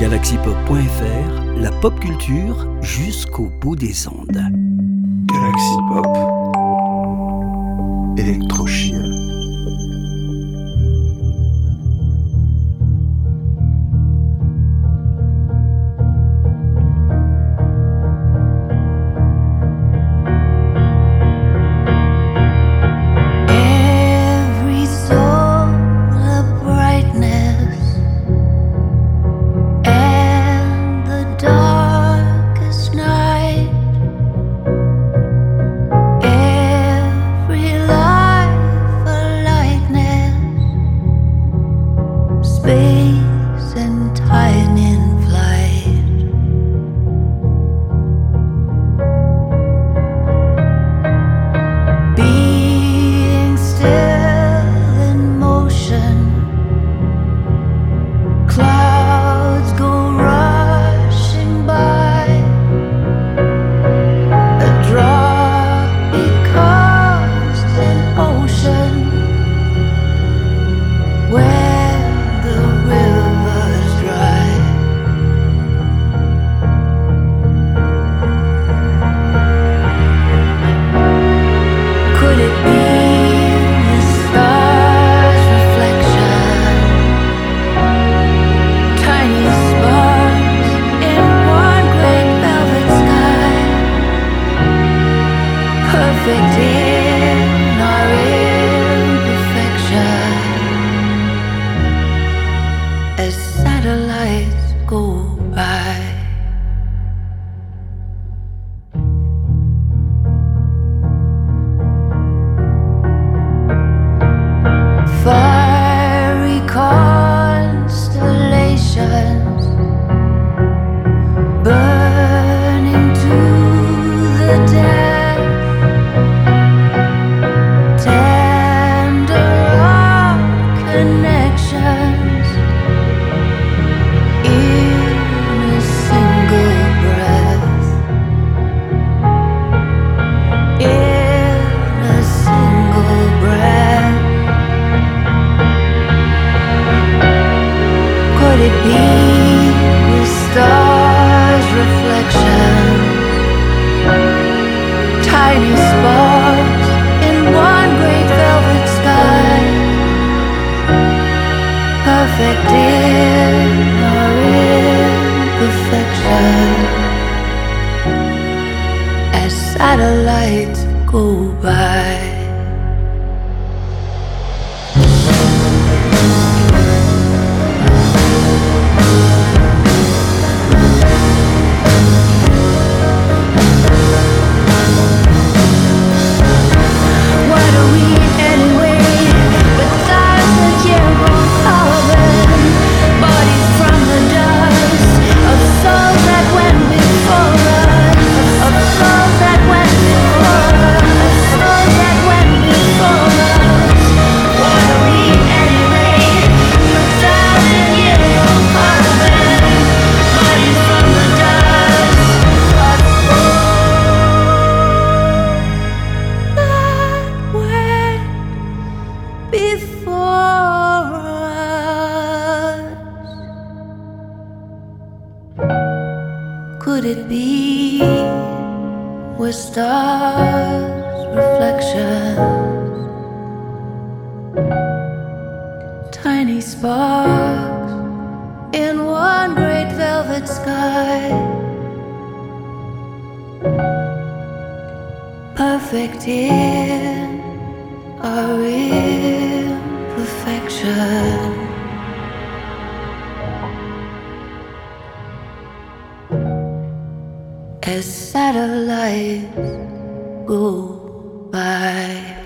Galaxypop.fr, la pop culture jusqu'au bout des ondes. Galaxy Pop. Electrochien. as satellites go by.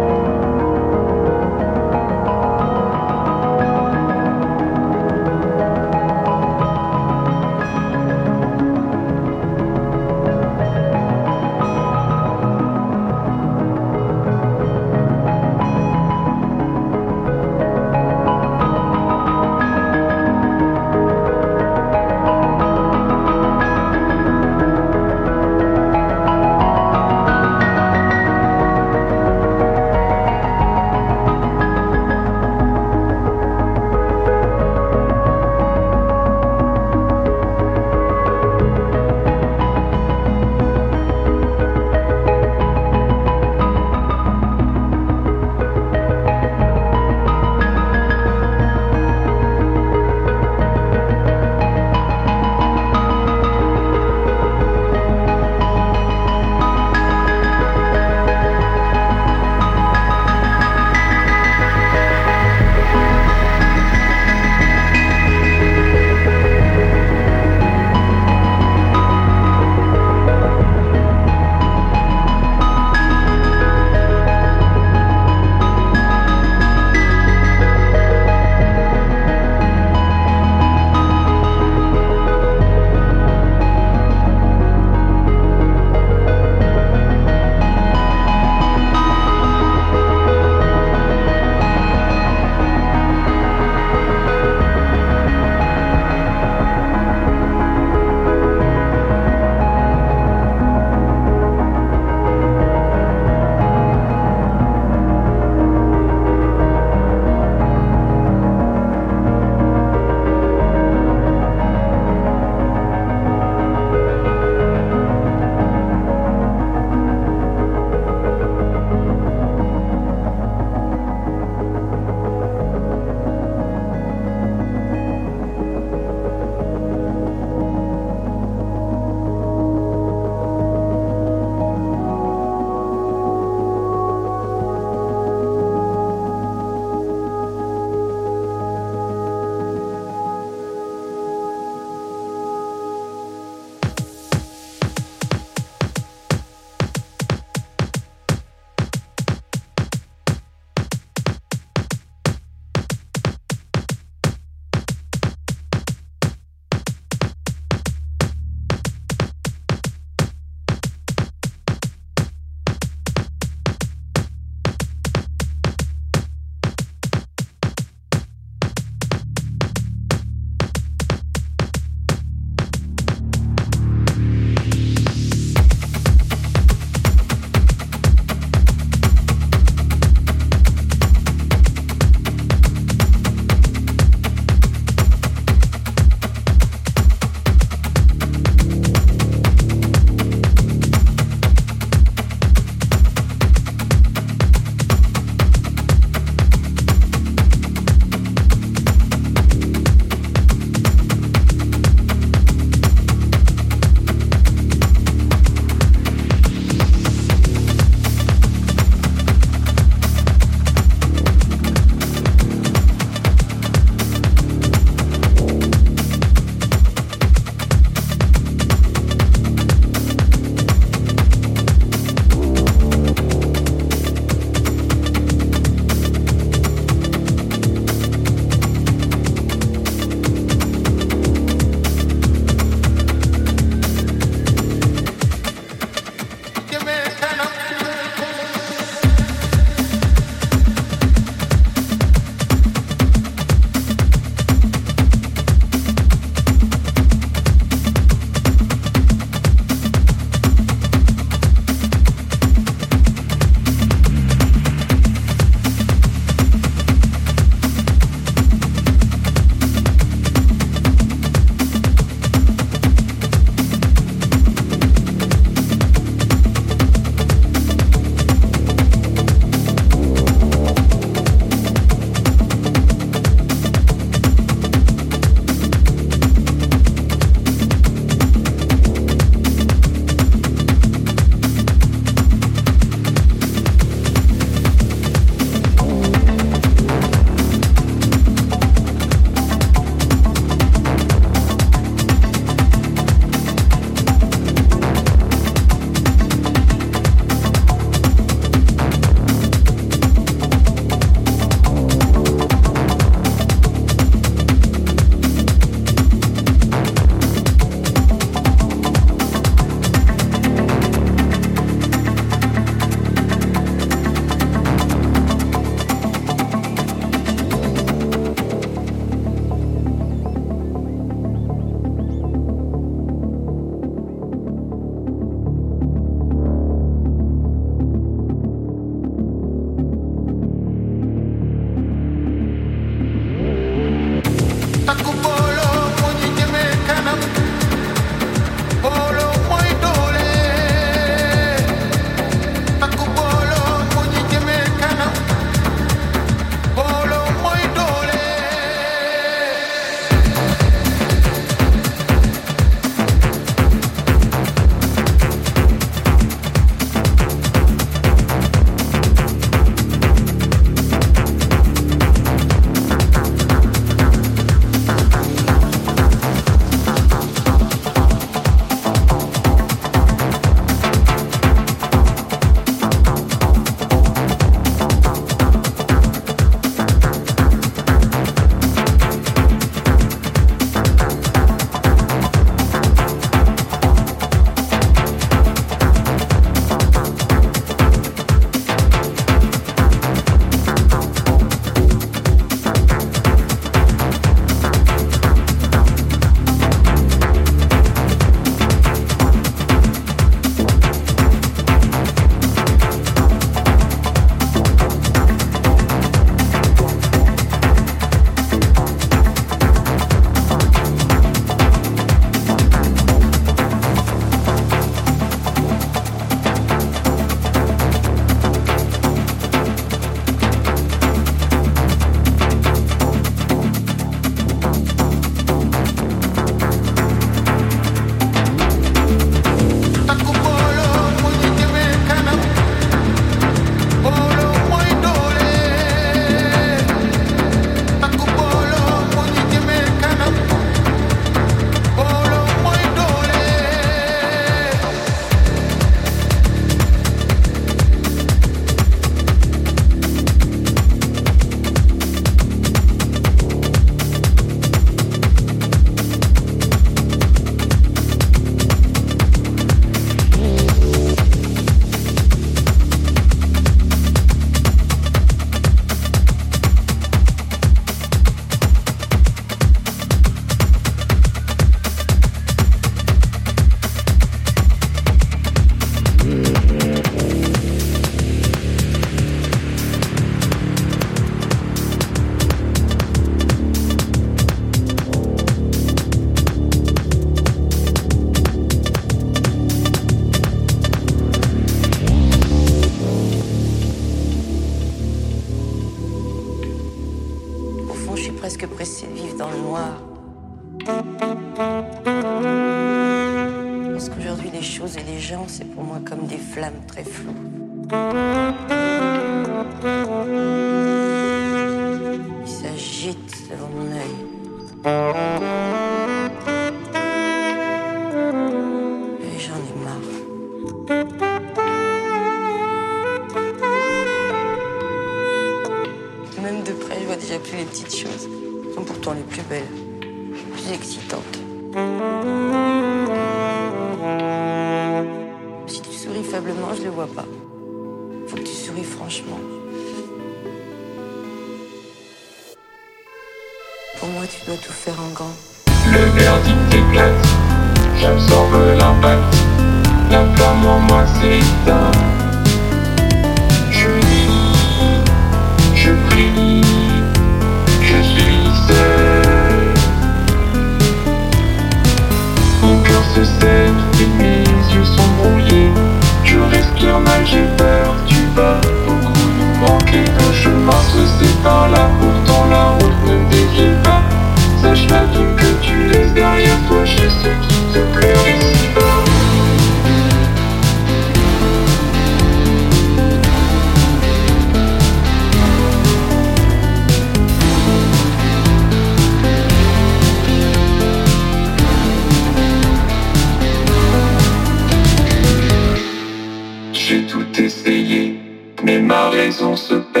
Raison se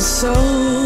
so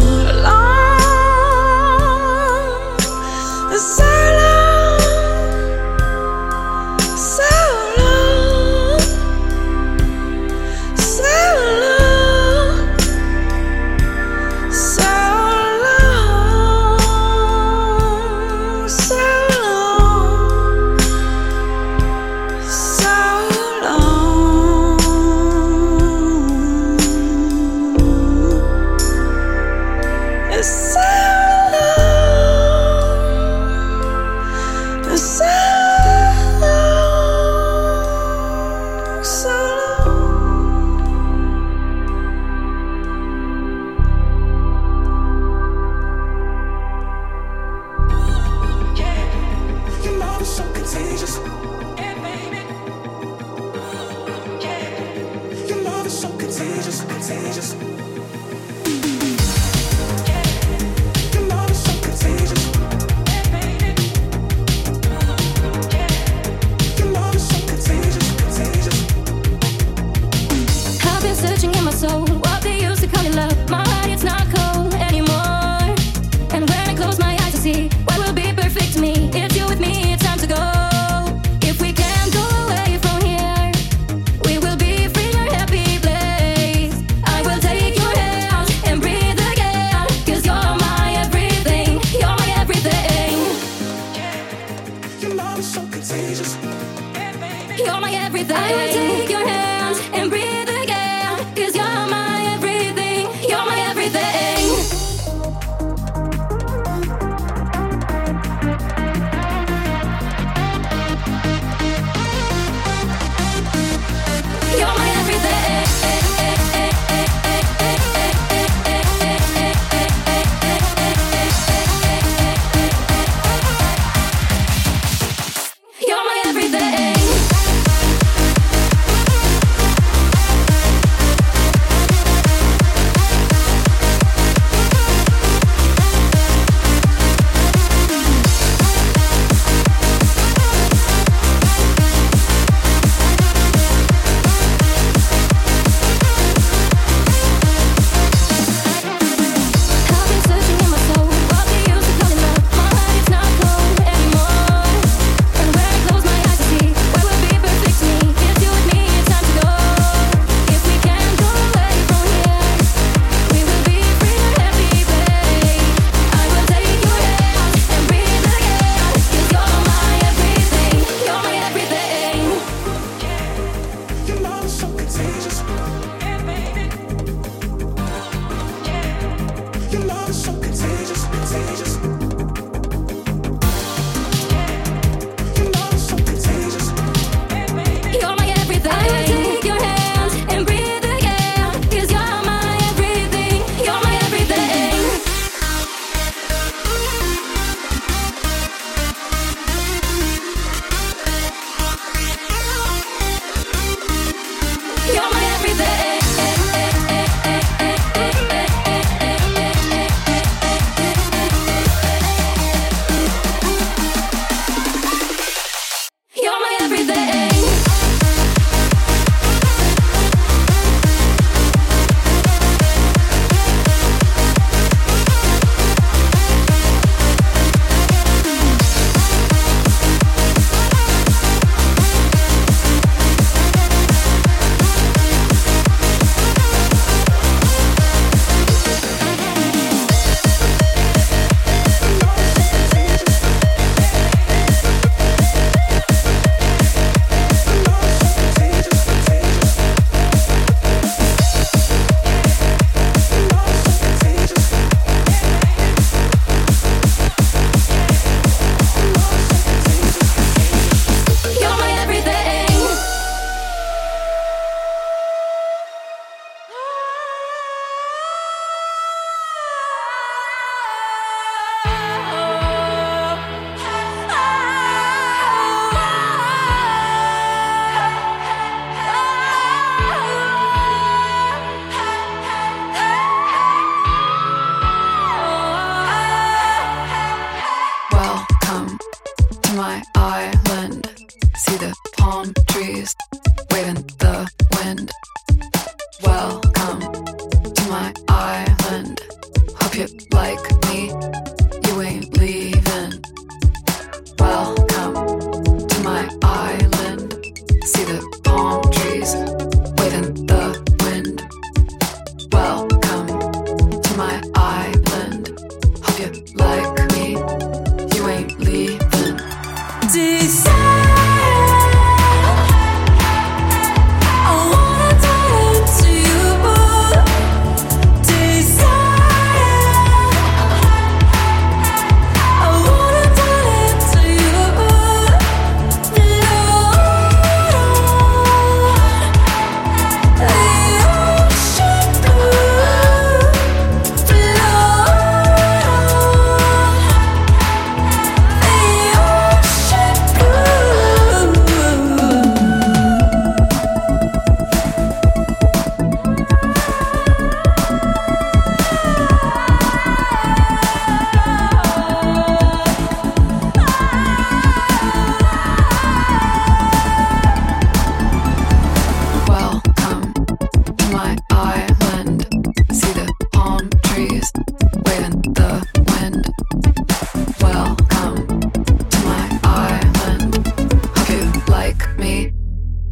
me,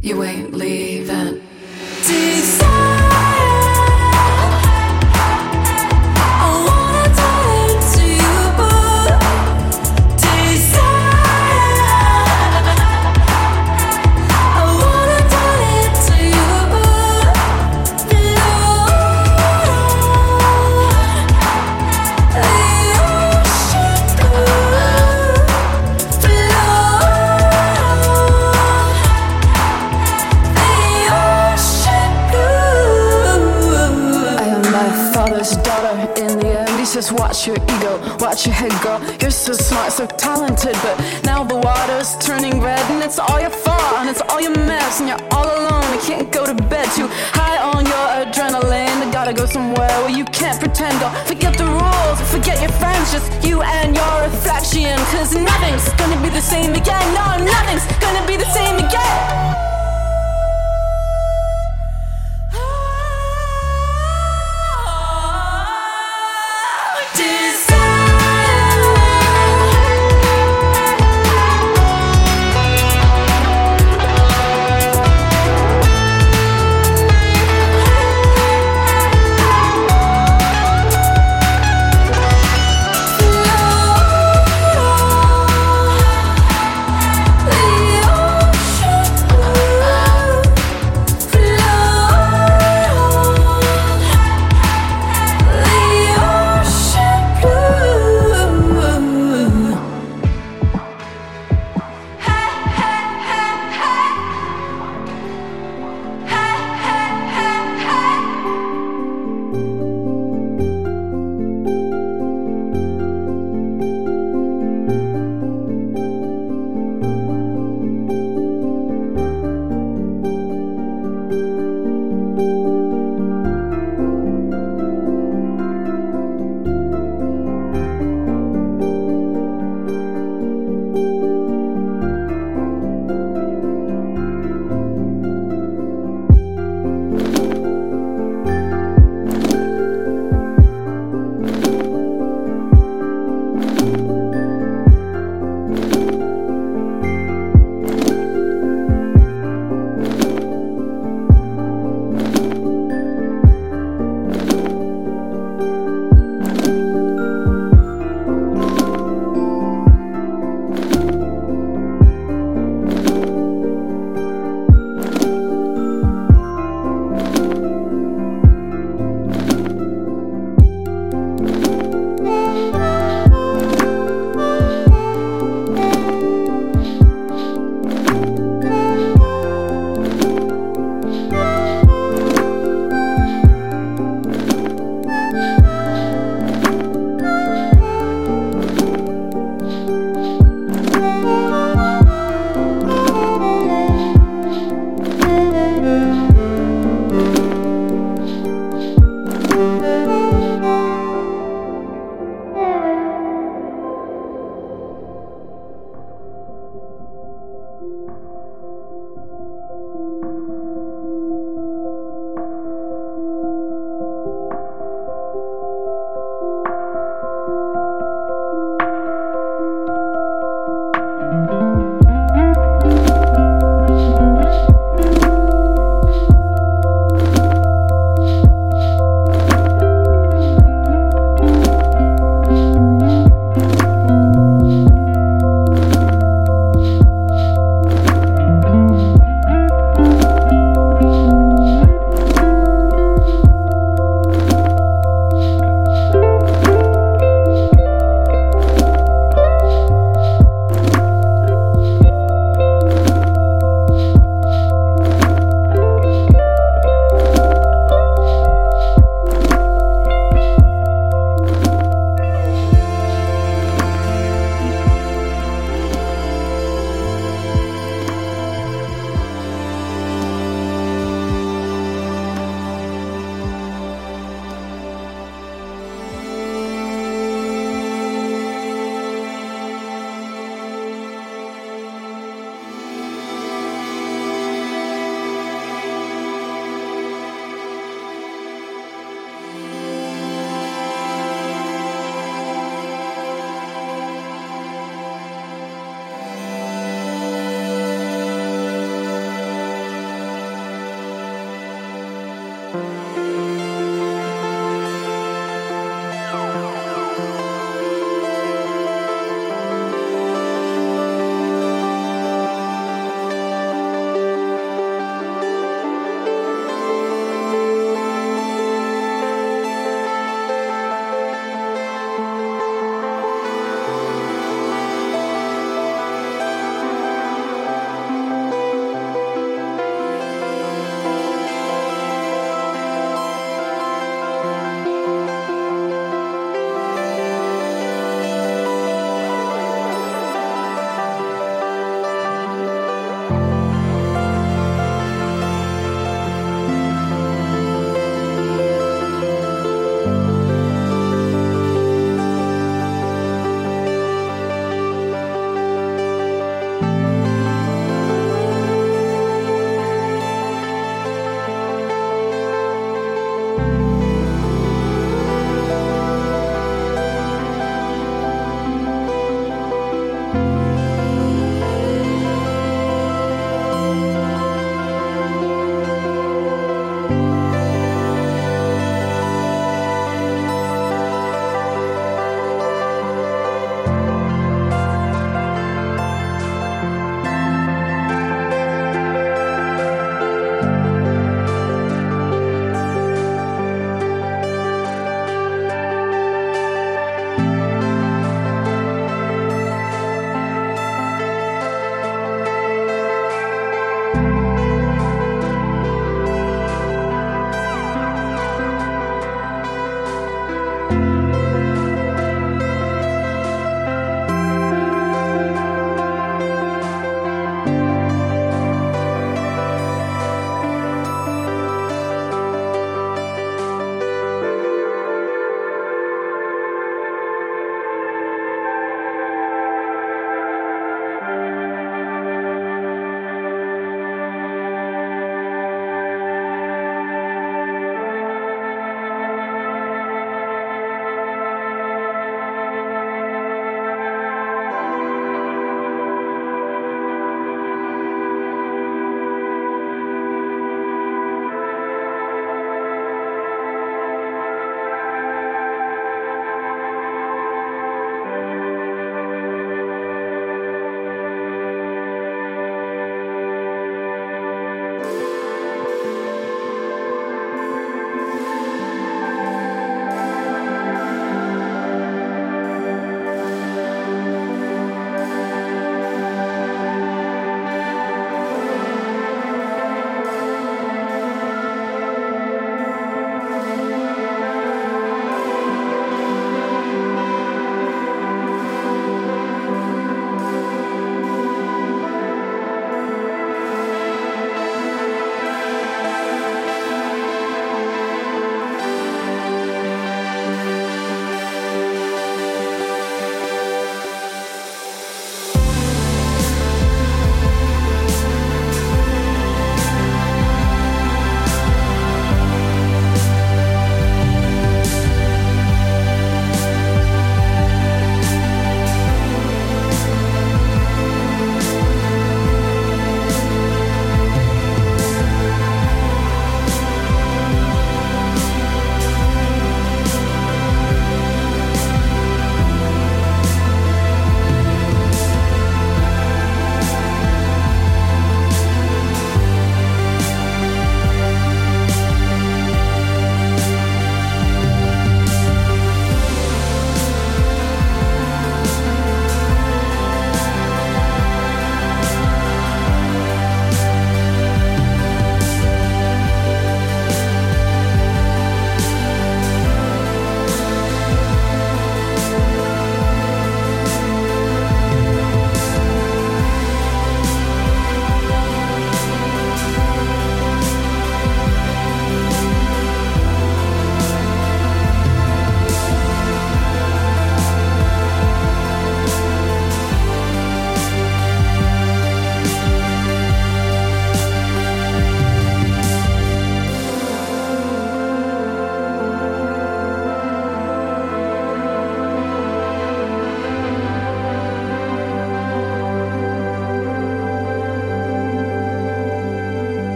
you ain't leaving. but